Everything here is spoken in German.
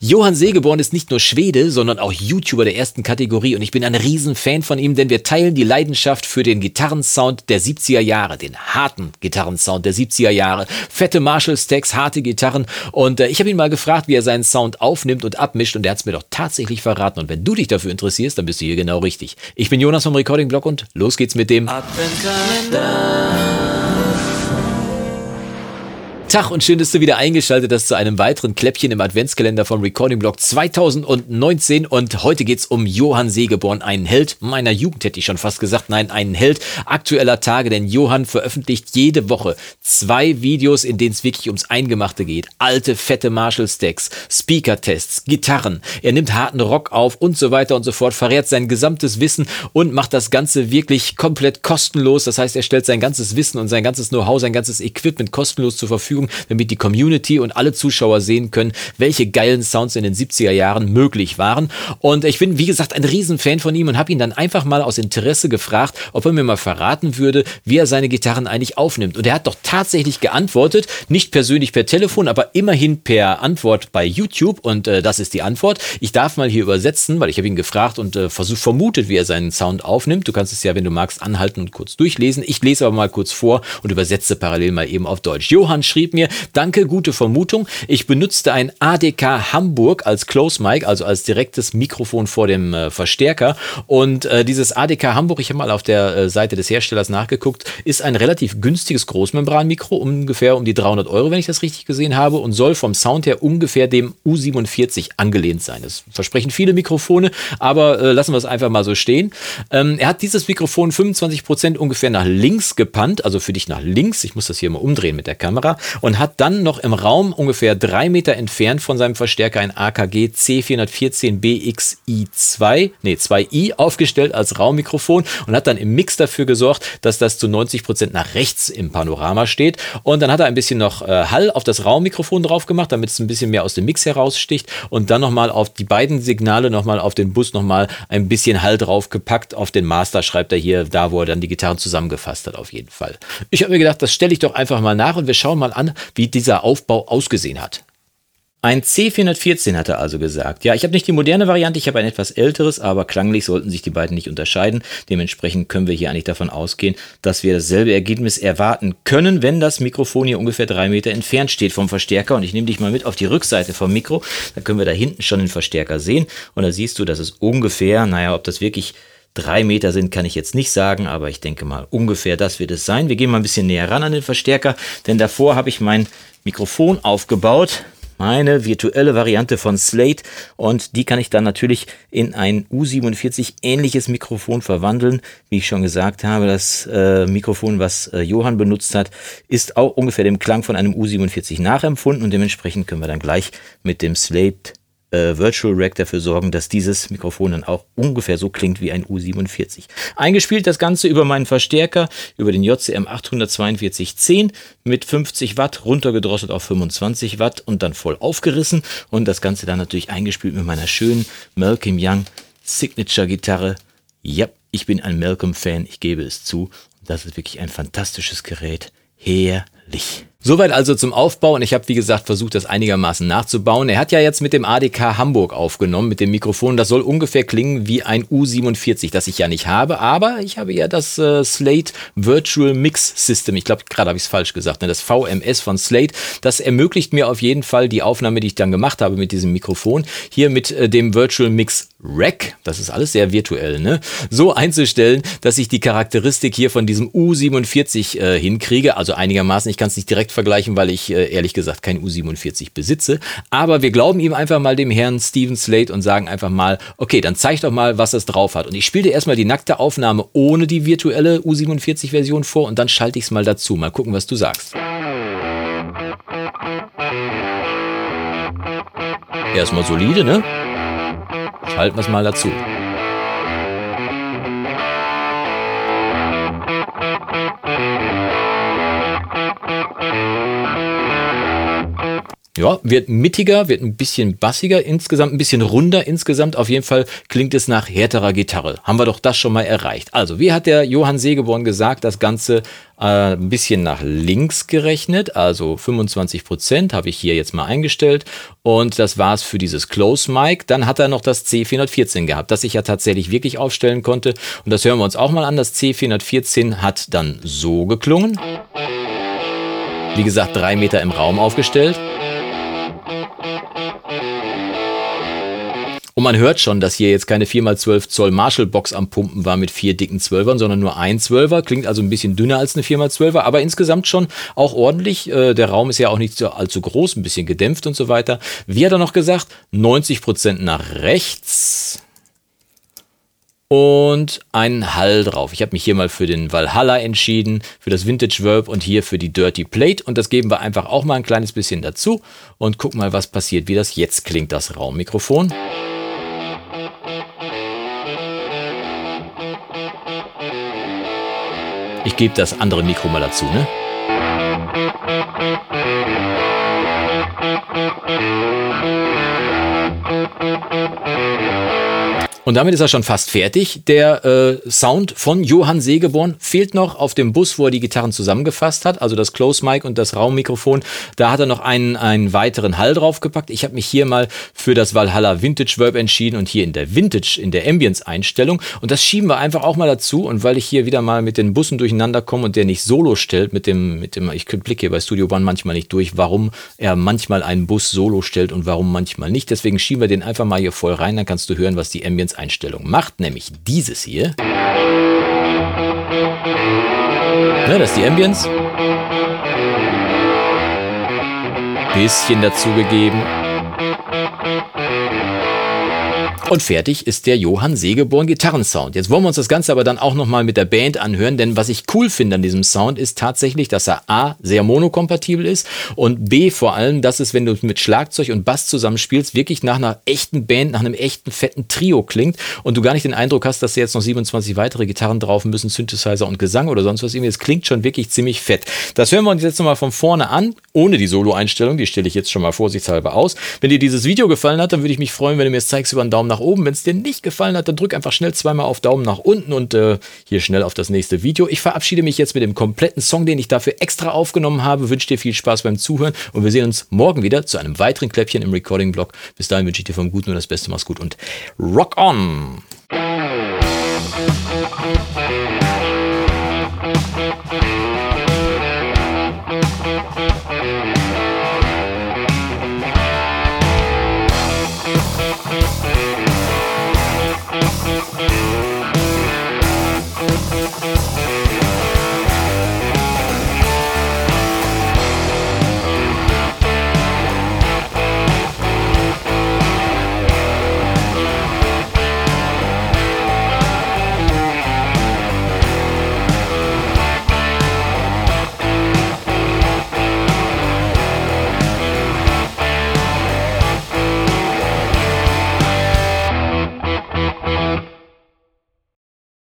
Johann Seegeborn ist nicht nur Schwede, sondern auch YouTuber der ersten Kategorie. Und ich bin ein Riesenfan von ihm, denn wir teilen die Leidenschaft für den Gitarrensound der 70er Jahre, den harten Gitarrensound der 70er Jahre, fette Marshall-Stacks, harte Gitarren. Und äh, ich habe ihn mal gefragt, wie er seinen Sound aufnimmt und abmischt. Und er hat es mir doch tatsächlich verraten. Und wenn du dich dafür interessierst, dann bist du hier genau richtig. Ich bin Jonas vom Recording Blog und los geht's mit dem Adventskalender. Tag und schön, dass du wieder eingeschaltet hast zu einem weiteren Kläppchen im Adventskalender vom Recording Blog 2019 und heute geht's um Johann Seegeborn, einen Held meiner Jugend, hätte ich schon fast gesagt, nein, einen Held aktueller Tage, denn Johann veröffentlicht jede Woche zwei Videos, in denen es wirklich ums Eingemachte geht. Alte, fette Marshall-Stacks, Speaker-Tests, Gitarren, er nimmt harten Rock auf und so weiter und so fort, verrät sein gesamtes Wissen und macht das Ganze wirklich komplett kostenlos. Das heißt, er stellt sein ganzes Wissen und sein ganzes Know-how, sein ganzes Equipment kostenlos zur Verfügung Verfügung, damit die Community und alle Zuschauer sehen können, welche geilen Sounds in den 70er Jahren möglich waren. Und ich bin, wie gesagt, ein Riesenfan von ihm und habe ihn dann einfach mal aus Interesse gefragt, ob er mir mal verraten würde, wie er seine Gitarren eigentlich aufnimmt. Und er hat doch tatsächlich geantwortet, nicht persönlich per Telefon, aber immerhin per Antwort bei YouTube. Und äh, das ist die Antwort. Ich darf mal hier übersetzen, weil ich habe ihn gefragt und äh, versucht, vermutet, wie er seinen Sound aufnimmt. Du kannst es ja, wenn du magst, anhalten und kurz durchlesen. Ich lese aber mal kurz vor und übersetze parallel mal eben auf Deutsch. Johann schrieb, schrieb mir, danke, gute Vermutung. Ich benutzte ein ADK Hamburg als Close Mic, also als direktes Mikrofon vor dem äh, Verstärker. Und äh, dieses ADK Hamburg, ich habe mal auf der äh, Seite des Herstellers nachgeguckt, ist ein relativ günstiges Großmembranmikro, ungefähr um die 300 Euro, wenn ich das richtig gesehen habe, und soll vom Sound her ungefähr dem U47 angelehnt sein. Das versprechen viele Mikrofone, aber äh, lassen wir es einfach mal so stehen. Ähm, er hat dieses Mikrofon 25 Prozent ungefähr nach links gepannt, also für dich nach links. Ich muss das hier mal umdrehen mit der Kamera und hat dann noch im Raum ungefähr drei Meter entfernt von seinem Verstärker ein AKG C414BXI2, nee 2i aufgestellt als Raummikrofon und hat dann im Mix dafür gesorgt, dass das zu 90 Prozent nach rechts im Panorama steht. Und dann hat er ein bisschen noch äh, Hall auf das Raummikrofon drauf gemacht, damit es ein bisschen mehr aus dem Mix heraussticht und dann nochmal auf die beiden Signale nochmal auf den Bus nochmal ein bisschen Hall draufgepackt. Auf den Master schreibt er hier, da wo er dann die Gitarren zusammengefasst hat, auf jeden Fall. Ich habe mir gedacht, das stelle ich doch einfach mal nach und wir schauen mal an, wie dieser Aufbau ausgesehen hat. Ein C414 hat er also gesagt. Ja, ich habe nicht die moderne Variante, ich habe ein etwas älteres, aber klanglich sollten sich die beiden nicht unterscheiden. Dementsprechend können wir hier eigentlich davon ausgehen, dass wir dasselbe Ergebnis erwarten können, wenn das Mikrofon hier ungefähr drei Meter entfernt steht vom Verstärker. Und ich nehme dich mal mit auf die Rückseite vom Mikro. Da können wir da hinten schon den Verstärker sehen. Und da siehst du, dass es ungefähr, naja, ob das wirklich Drei Meter sind, kann ich jetzt nicht sagen, aber ich denke mal, ungefähr das wird es sein. Wir gehen mal ein bisschen näher ran an den Verstärker, denn davor habe ich mein Mikrofon aufgebaut, meine virtuelle Variante von Slate und die kann ich dann natürlich in ein U47 ähnliches Mikrofon verwandeln. Wie ich schon gesagt habe, das äh, Mikrofon, was äh, Johann benutzt hat, ist auch ungefähr dem Klang von einem U47 nachempfunden und dementsprechend können wir dann gleich mit dem Slate äh, Virtual Rack dafür sorgen, dass dieses Mikrofon dann auch ungefähr so klingt wie ein U47. Eingespielt das Ganze über meinen Verstärker, über den JCM 84210 mit 50 Watt, runtergedrosselt auf 25 Watt und dann voll aufgerissen und das Ganze dann natürlich eingespielt mit meiner schönen Malcolm Young Signature Gitarre. Ja, ich bin ein Malcolm-Fan, ich gebe es zu. Das ist wirklich ein fantastisches Gerät. Herrlich. Soweit also zum Aufbau und ich habe wie gesagt versucht, das einigermaßen nachzubauen. Er hat ja jetzt mit dem ADK Hamburg aufgenommen, mit dem Mikrofon. Das soll ungefähr klingen wie ein U47, das ich ja nicht habe, aber ich habe ja das äh, Slate Virtual Mix System. Ich glaube, gerade habe ich es falsch gesagt, ne? das VMS von Slate. Das ermöglicht mir auf jeden Fall die Aufnahme, die ich dann gemacht habe mit diesem Mikrofon, hier mit äh, dem Virtual Mix Rack, das ist alles sehr virtuell, ne? so einzustellen, dass ich die Charakteristik hier von diesem U47 äh, hinkriege. Also einigermaßen, ich kann es nicht direkt vergleichen, weil ich äh, ehrlich gesagt kein U47 besitze. Aber wir glauben ihm einfach mal dem Herrn Steven Slate und sagen einfach mal, okay, dann zeig doch mal, was es drauf hat. Und ich spiele dir erstmal die nackte Aufnahme ohne die virtuelle U47-Version vor und dann schalte ich es mal dazu. Mal gucken, was du sagst. Erstmal solide, ne? Schalten wir es mal dazu. Ja, wird mittiger, wird ein bisschen bassiger, insgesamt ein bisschen runder. Insgesamt auf jeden Fall klingt es nach härterer Gitarre. Haben wir doch das schon mal erreicht. Also, wie hat der Johann Segeborn gesagt, das Ganze äh, ein bisschen nach links gerechnet, also 25 Prozent habe ich hier jetzt mal eingestellt und das war es für dieses Close Mic. Dann hat er noch das C414 gehabt, das ich ja tatsächlich wirklich aufstellen konnte und das hören wir uns auch mal an. Das C414 hat dann so geklungen. Wie gesagt, drei Meter im Raum aufgestellt. Und man hört schon, dass hier jetzt keine 4x12 Zoll Marshall-Box am Pumpen war mit vier dicken Zwölfern, sondern nur ein Zwölfer. Klingt also ein bisschen dünner als eine 4x12er, aber insgesamt schon auch ordentlich. Äh, der Raum ist ja auch nicht so allzu groß, ein bisschen gedämpft und so weiter. Wie hat er noch gesagt? 90% nach rechts und einen Hall drauf. Ich habe mich hier mal für den Valhalla entschieden, für das Vintage Verb und hier für die Dirty Plate und das geben wir einfach auch mal ein kleines bisschen dazu und gucken mal, was passiert, wie das jetzt klingt, das Raummikrofon. Gebe das andere Mikro mal dazu, ne? Und damit ist er schon fast fertig. Der äh, Sound von Johann Segeborn fehlt noch auf dem Bus, wo er die Gitarren zusammengefasst hat, also das Close Mic und das Raummikrofon. Da hat er noch einen, einen weiteren Hall draufgepackt. Ich habe mich hier mal für das Valhalla Vintage Verb entschieden und hier in der Vintage, in der Ambience-Einstellung. Und das schieben wir einfach auch mal dazu. Und weil ich hier wieder mal mit den Bussen durcheinander komme und der nicht solo stellt, mit dem, mit dem, ich blicke hier bei Studio One manchmal nicht durch, warum er manchmal einen Bus solo stellt und warum manchmal nicht. Deswegen schieben wir den einfach mal hier voll rein, dann kannst du hören, was die Ambience Einstellung macht, nämlich dieses hier. Ja, das ist die Ambience. Bisschen dazugegeben. Und fertig ist der Johann Segeborn Gitarrensound. Jetzt wollen wir uns das Ganze aber dann auch nochmal mit der Band anhören, denn was ich cool finde an diesem Sound ist tatsächlich, dass er A, sehr monokompatibel ist und B, vor allem, dass es, wenn du mit Schlagzeug und Bass zusammenspielst, wirklich nach einer echten Band, nach einem echten fetten Trio klingt und du gar nicht den Eindruck hast, dass da jetzt noch 27 weitere Gitarren drauf müssen, Synthesizer und Gesang oder sonst was. Es klingt schon wirklich ziemlich fett. Das hören wir uns jetzt nochmal von vorne an, ohne die Solo-Einstellung, die stelle ich jetzt schon mal vorsichtshalber aus. Wenn dir dieses Video gefallen hat, dann würde ich mich freuen, wenn du mir es zeigst über einen Daumen nach nach oben. Wenn es dir nicht gefallen hat, dann drück einfach schnell zweimal auf Daumen nach unten und äh, hier schnell auf das nächste Video. Ich verabschiede mich jetzt mit dem kompletten Song, den ich dafür extra aufgenommen habe. Wünsche dir viel Spaß beim Zuhören und wir sehen uns morgen wieder zu einem weiteren Kläppchen im Recording-Blog. Bis dahin wünsche ich dir vom Guten nur das Beste. Mach's gut und rock on!